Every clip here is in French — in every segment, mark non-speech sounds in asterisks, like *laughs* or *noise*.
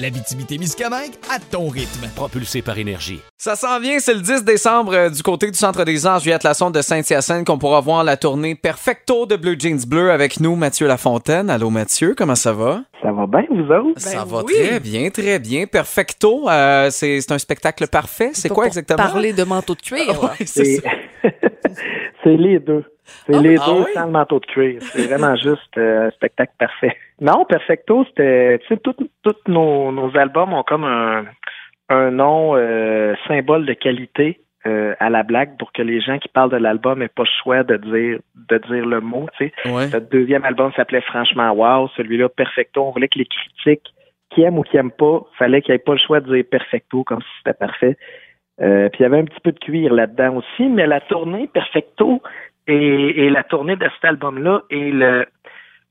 L'Abitibi-Témiscamingue à ton rythme. Propulsé par énergie. Ça s'en vient, c'est le 10 décembre euh, du côté du Centre des Anges, Juliette Lassonde de Saint-Hyacinthe qu'on pourra voir la tournée Perfecto de Blue Jeans Bleu avec nous, Mathieu Lafontaine. Allô Mathieu, comment ça va? Ça va bien, vous autres? ça va oui. très bien, très bien. Perfecto, euh, c'est c'est un spectacle parfait. C'est Pas quoi pour exactement? Parler de manteau de cuir. là. *laughs* Ouais, c'est C'est ça. c'est les deux. C'est Ah, les ah deux oui? sans le manteau de cuir. C'est vraiment *laughs* juste euh, un spectacle parfait. Non, Perfecto, c'était... Tu sais, tous nos, nos albums ont comme un, un nom euh, symbole de qualité euh, à la blague pour que les gens qui parlent de l'album aient pas le choix de dire de dire le mot, tu sais. Ouais. Notre deuxième album s'appelait Franchement Wow. Celui-là, Perfecto. On voulait que les critiques, qui aiment ou qui aiment pas, fallait qu'ils n'aient pas le choix de dire Perfecto comme si c'était parfait. Euh, puis il y avait un petit peu de cuir là-dedans aussi, mais la tournée Perfecto et, et la tournée de cet album-là et le,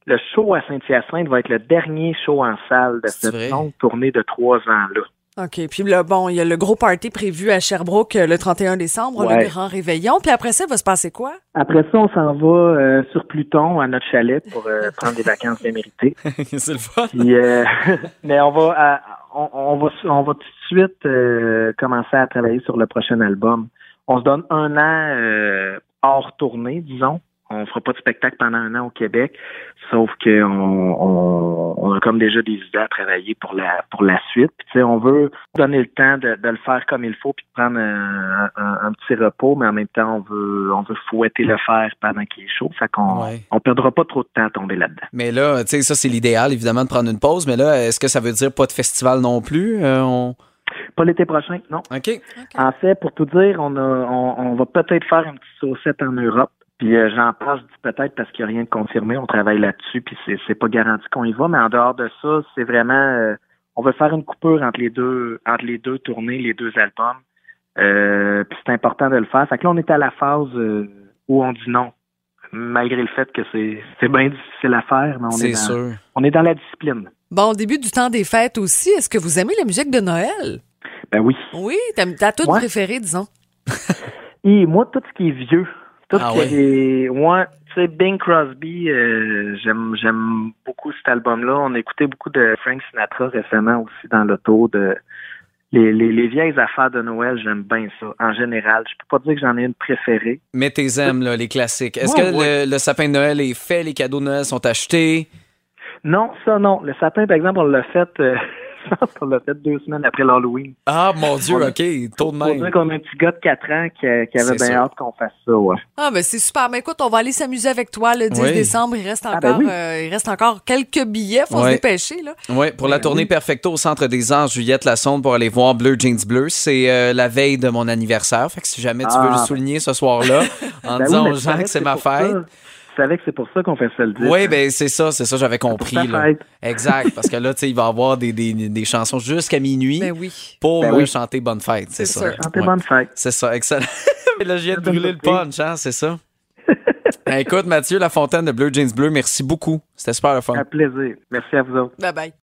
le show à Saint-Hyacinthe va être le dernier show en salle de vrai? cette longue tournée de trois ans-là. OK. Puis là, bon, il y a le gros party prévu à Sherbrooke euh, le 31 décembre, Ouais. le grand réveillon. Puis après ça, il va se passer quoi? Après ça, on s'en va euh, sur Pluton à notre chalet pour euh, prendre des vacances bien méritées. *laughs* c'est le fun. Puis, euh, *laughs* mais on va, à- on, on va, on va tout de suite euh, commencer à travailler sur le prochain album. On se donne un an euh, hors tournée, disons. On fera pas de spectacle pendant un an au Québec, sauf que on, on, a comme déjà des idées à travailler pour la pour la suite. Puis, tu sais, on veut donner le temps de, de le faire comme il faut, puis de prendre un, un- un petit repos, mais en même temps, on veut on veut fouetter le faire pendant qu'il est chaud. Fait qu'on Ouais. on perdra pas trop de temps à tomber là-dedans. Mais là, tu sais, ça, c'est l'idéal, évidemment, de prendre une pause. Mais là, est-ce que ça veut dire pas de festival non plus? Euh, on... Pas l'été prochain, non. OK. En fait, pour tout dire, on, a, on, on va peut-être faire une petite saucette en Europe. Puis euh, j'en passe du peut-être parce qu'il n'y a rien de confirmé. On travaille là-dessus, puis c'est, c'est pas garanti qu'on y va. Mais en dehors de ça, c'est vraiment euh, on veut faire une coupure entre les deux entre les deux tournées, les deux albums. Euh, puis c'est important de le faire. Fait que là, on est à la phase euh, où on dit non. Malgré le fait que c'est, c'est bien difficile à faire, mais on est, dans, sûr. on est dans la discipline. Bon, au début du temps des fêtes aussi, est-ce que vous aimez la musique de Noël? Ben oui. Oui, t'as ta toute Ouais. préférée, disons. *laughs* Et moi, tout ce qui est vieux, tout Ah ce qui est... Moi, tu sais, Bing Crosby, euh, j'aime j'aime beaucoup cet album-là. On a écouté beaucoup de Frank Sinatra récemment aussi dans l'auto. De... Les, les, les vieilles affaires de Noël, j'aime bien ça. En général, je peux pas dire que j'en ai une préférée. Mais tes aimes, là, les classiques. Est-ce Ouais, que ouais. Le, le sapin de Noël est fait, les cadeaux de Noël sont achetés? Non, ça, non. Le sapin, par exemple, on l'a fait... euh, je pense qu'on l'a fait deux semaines après l'Halloween. Ah, mon Dieu, a- OK, tôt de même. qu'on a un petit gars de 4 ans qui, avait bien hâte qu'on fasse ça, ouais. Ah, ben c'est super. Mais écoute, on va aller s'amuser avec toi le 10 Oui. décembre. Il reste Ah, encore, ben oui. euh, il reste encore quelques billets. Faut se dépêcher, là. Oui, pour la tournée Perfecto au Centre des Anges, Juliette Lassonde pour aller voir Bleu Jeans Bleu. C'est euh, la veille de mon anniversaire. Fait que si jamais tu veux Ah. le souligner ce soir-là, *laughs* en Ben disant aux gens que c'est ma ça- fête. Savais que c'est pour ça qu'on fait ça le 10. Oui, ben c'est ça, c'est ça, j'avais compris. ta là. fête. *laughs* Exact, parce que là, tu sais, il va y avoir des, des, des chansons jusqu'à minuit Ben oui. pour Ben oui. chanter Bonne Fête, c'est C'est ça. Ouais. bonne fête. C'est ça, excellent. Mais *laughs* là, je viens de brûler le punch, hein, c'est ça? *laughs* Ben, écoute, Mathieu Lafontaine de Bleu Jeans Bleu, merci beaucoup. C'était super le fun. Un plaisir. Merci à vous autres. Bye bye.